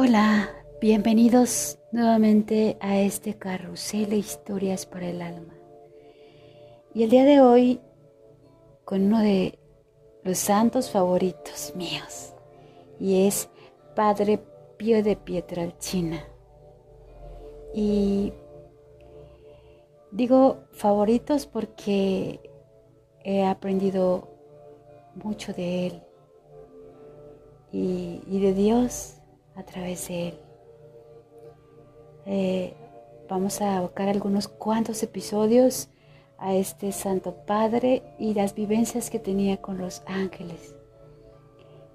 Hola, bienvenidos nuevamente a este carrusel de historias para el alma. Y el día de hoy con uno de los santos favoritos míos y es Padre Pío de Pietralcina. Y digo favoritos porque he aprendido mucho de él y, y de Dios a través de él. Eh, vamos a abocar algunos cuantos episodios a este Santo Padre y las vivencias que tenía con los ángeles.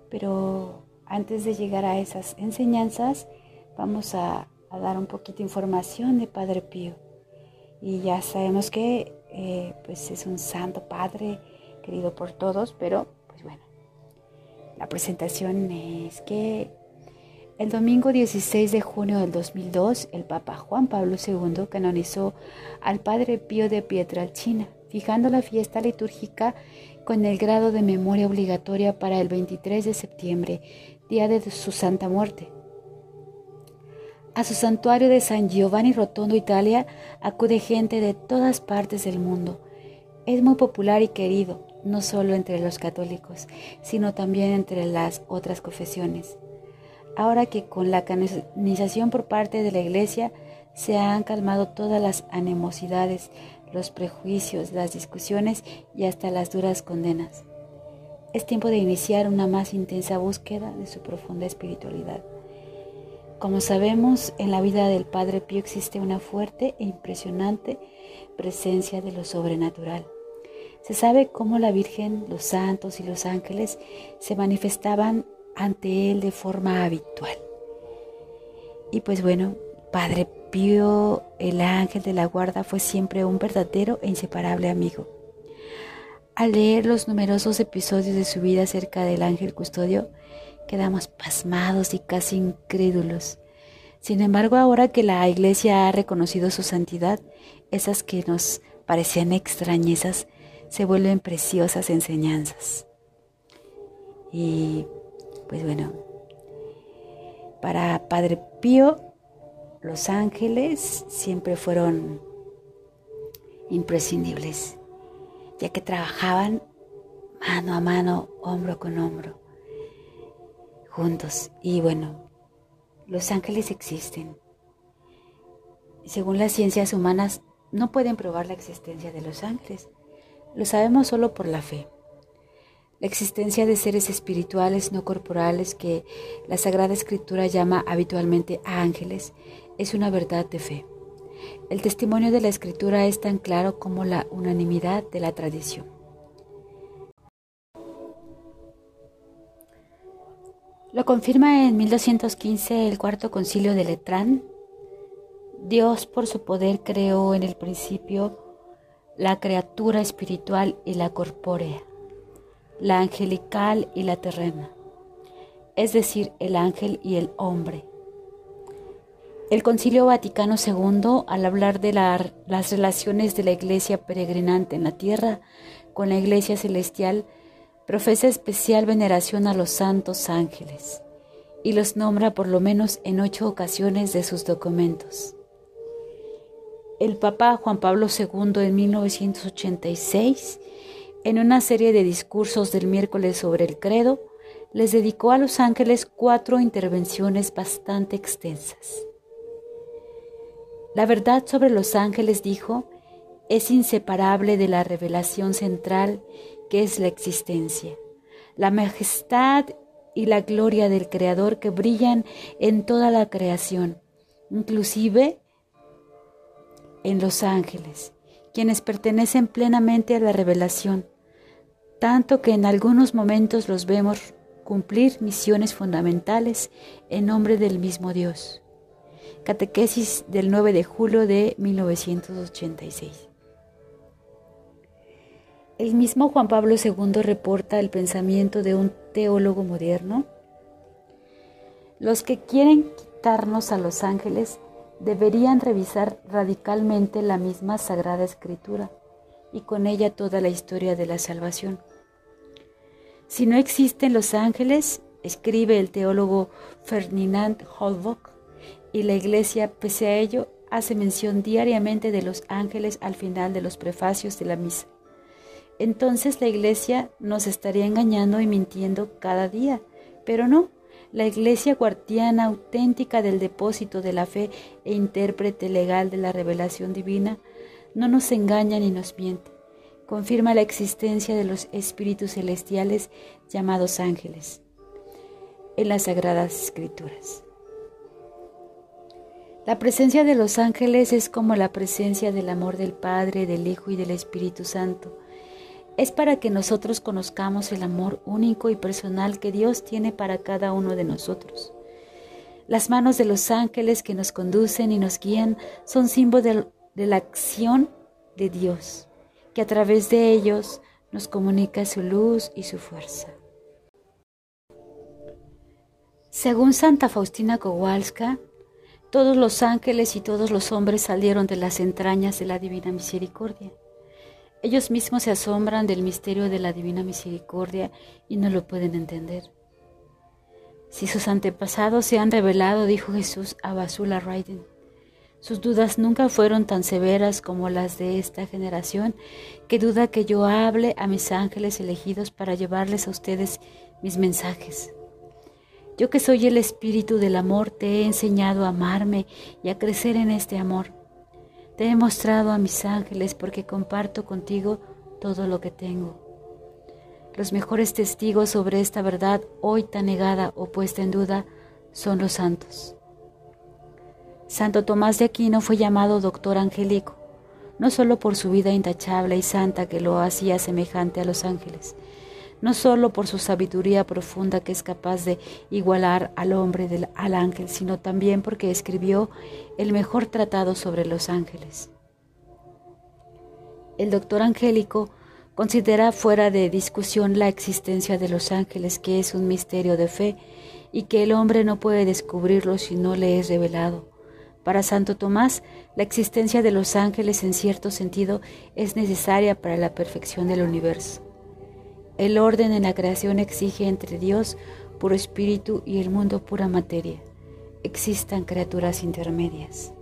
Pero antes de llegar a esas enseñanzas, vamos a, dar un poquito de información de Padre Pío. Y ya sabemos que eh, pues es un Santo Padre querido por todos, pero pues bueno, la presentación es que el domingo 16 de junio del 2002, el Papa Juan Pablo II canonizó al Padre Pío de Pietralcina, fijando la fiesta litúrgica con el grado de memoria obligatoria para el 23 de septiembre, día de su santa muerte. A su santuario de San Giovanni Rotondo, Italia, acude gente de todas partes del mundo. Es muy popular y querido, no solo entre los católicos, sino también entre las otras confesiones ahora que con la canonización por parte de la Iglesia se han calmado todas las animosidades, los prejuicios, las discusiones y hasta las duras condenas. Es tiempo de iniciar una más intensa búsqueda de su profunda espiritualidad. Como sabemos, en la vida del Padre Pío existe una fuerte e impresionante presencia de lo sobrenatural. Se sabe cómo la Virgen, los santos y los ángeles se manifestaban ante Él de forma habitual. Y pues bueno, Padre Pío, el ángel de la guarda, fue siempre un verdadero e inseparable amigo. Al leer los numerosos episodios de su vida acerca del ángel custodio, quedamos pasmados y casi incrédulos. Sin embargo, ahora que la Iglesia ha reconocido su santidad, esas que nos parecían extrañezas se vuelven preciosas enseñanzas. Y pues bueno, para Padre Pío, los ángeles siempre fueron imprescindibles, ya que trabajaban mano a mano, hombro con hombro, juntos. Y bueno, los ángeles existen. Según las ciencias humanas, no pueden probar la existencia de los ángeles. Lo sabemos solo por la fe. La existencia de seres espirituales no corporales que la Sagrada Escritura llama habitualmente ángeles es una verdad de fe. El testimonio de la Escritura es tan claro como la unanimidad de la tradición. Lo confirma en 1215 el cuarto concilio de Letrán. Dios por su poder creó en el principio la criatura espiritual y la corpórea la angelical y la terrena, es decir, el ángel y el hombre. El Concilio Vaticano II, al hablar de las relaciones de la iglesia peregrinante en la tierra con la iglesia celestial, profesa especial veneración a los santos ángeles y los nombra por lo menos en ocho ocasiones de sus documentos. El Papa Juan Pablo II en 1986 en una serie de discursos del miércoles sobre el credo, les dedicó a los ángeles cuatro intervenciones bastante extensas. La verdad sobre los ángeles, dijo, es inseparable de la revelación central que es la existencia, la majestad y la gloria del Creador que brillan en toda la creación, inclusive en los ángeles, quienes pertenecen plenamente a la revelación, tanto que en algunos momentos los vemos cumplir misiones fundamentales en nombre del mismo Dios. Catequesis del 9 de julio de 1986. El mismo Juan Pablo II reporta el pensamiento de un teólogo moderno. Los que quieren quitarnos a los ángeles deberían revisar radicalmente la misma Sagrada Escritura y con ella toda la historia de la salvación. Si no existen los ángeles, escribe el teólogo Ferdinand Holbock, y la Iglesia, pese a ello, hace mención diariamente de los ángeles al final de los prefacios de la misa. Entonces la Iglesia nos estaría engañando y mintiendo cada día, pero no, la Iglesia guardiana auténtica del depósito de la fe e intérprete legal de la revelación divina, no nos engaña ni nos miente. Confirma la existencia de los espíritus celestiales llamados ángeles en las Sagradas Escrituras. La presencia de los ángeles es como la presencia del amor del Padre, del Hijo y del Espíritu Santo es para que nosotros conozcamos el amor único y personal que Dios tiene para cada uno de nosotros. Las manos de los ángeles que nos conducen y nos guían son símbolo de, la acción de Dios, que a través de ellos nos comunica su luz y su fuerza. Según Santa Faustina Kowalska, todos los ángeles y todos los hombres salieron de las entrañas de la Divina Misericordia. Ellos mismos se asombran del misterio de la divina misericordia y no lo pueden entender. Si sus antepasados se han revelado, dijo Jesús a Basula Raiden, sus dudas nunca fueron tan severas como las de esta generación, que duda que yo hable a mis ángeles elegidos para llevarles a ustedes mis mensajes. Yo que soy el espíritu del amor, te he enseñado a amarme y a crecer en este amor. Te he mostrado a mis ángeles porque comparto contigo todo lo que tengo. Los mejores testigos sobre esta verdad hoy tan negada o puesta en duda son los santos. Santo Tomás de Aquino fue llamado doctor angélico, no solo por su vida intachable y santa que lo hacía semejante a los ángeles, no solo por su sabiduría profunda que es capaz de igualar al hombre al ángel, sino también porque escribió el mejor tratado sobre los ángeles. El doctor angélico considera fuera de discusión la existencia de los ángeles, que es un misterio de fe y que el hombre no puede descubrirlo si no le es revelado. Para Santo Tomás, la existencia de los ángeles en cierto sentido es necesaria para la perfección del universo. El orden en la creación exige entre Dios, puro espíritu, y el mundo, pura materia. Existan criaturas intermedias.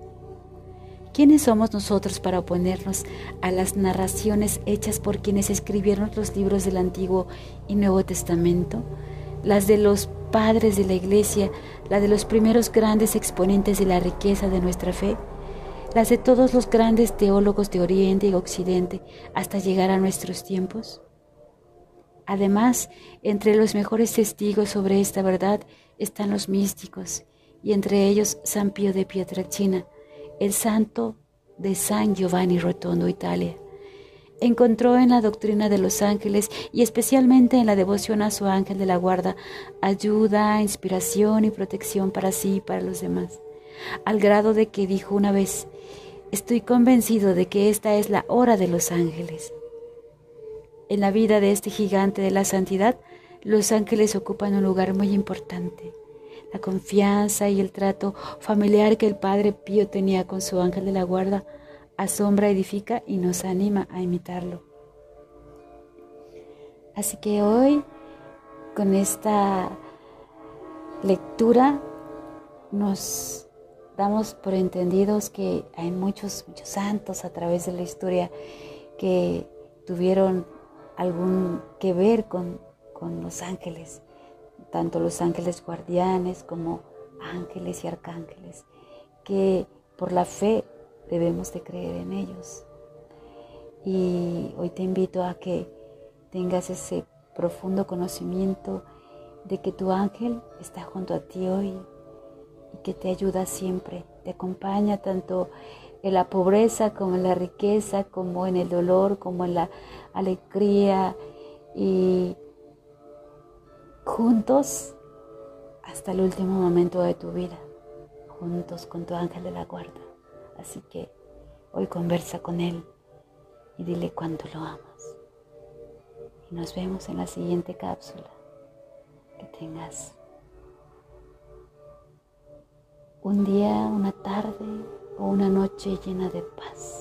¿Quiénes somos nosotros para oponernos a las narraciones hechas por quienes escribieron los libros del Antiguo y Nuevo Testamento? Las de los padres de la Iglesia, la de los primeros grandes exponentes de la riqueza de nuestra fe, las de todos los grandes teólogos de Oriente y Occidente hasta llegar a nuestros tiempos? Además, entre los mejores testigos sobre esta verdad están los místicos, y entre ellos San Pío de Pietrelcina, el santo de San Giovanni Rotondo, Italia. Encontró en la doctrina de los ángeles y especialmente en la devoción a su ángel de la guarda ayuda, inspiración y protección para sí y para los demás, al grado de que dijo una vez, estoy convencido de que esta es la hora de los ángeles. En la vida de este gigante de la santidad, los ángeles ocupan un lugar muy importante. La confianza y el trato familiar que el Padre Pío tenía con su ángel de la guarda asombra, edifica y nos anima a imitarlo. Así que hoy, con esta lectura, nos damos por entendidos que hay muchos, muchos santos a través de la historia que tuvieron algún que ver con, los ángeles, tanto los ángeles guardianes como ángeles y arcángeles, que por la fe debemos de creer en ellos. Y hoy te invito a que tengas ese profundo conocimiento de que tu ángel está junto a ti hoy y que te ayuda siempre, te acompaña tanto en la pobreza como en la riqueza, como en el dolor, como en la alegría y juntos hasta el último momento de tu vida, juntos con tu ángel de la guarda. Así que hoy conversa con él y dile cuánto lo amas. Y nos vemos en la siguiente cápsula. Que tengas un día, una tarde o una noche llena de paz.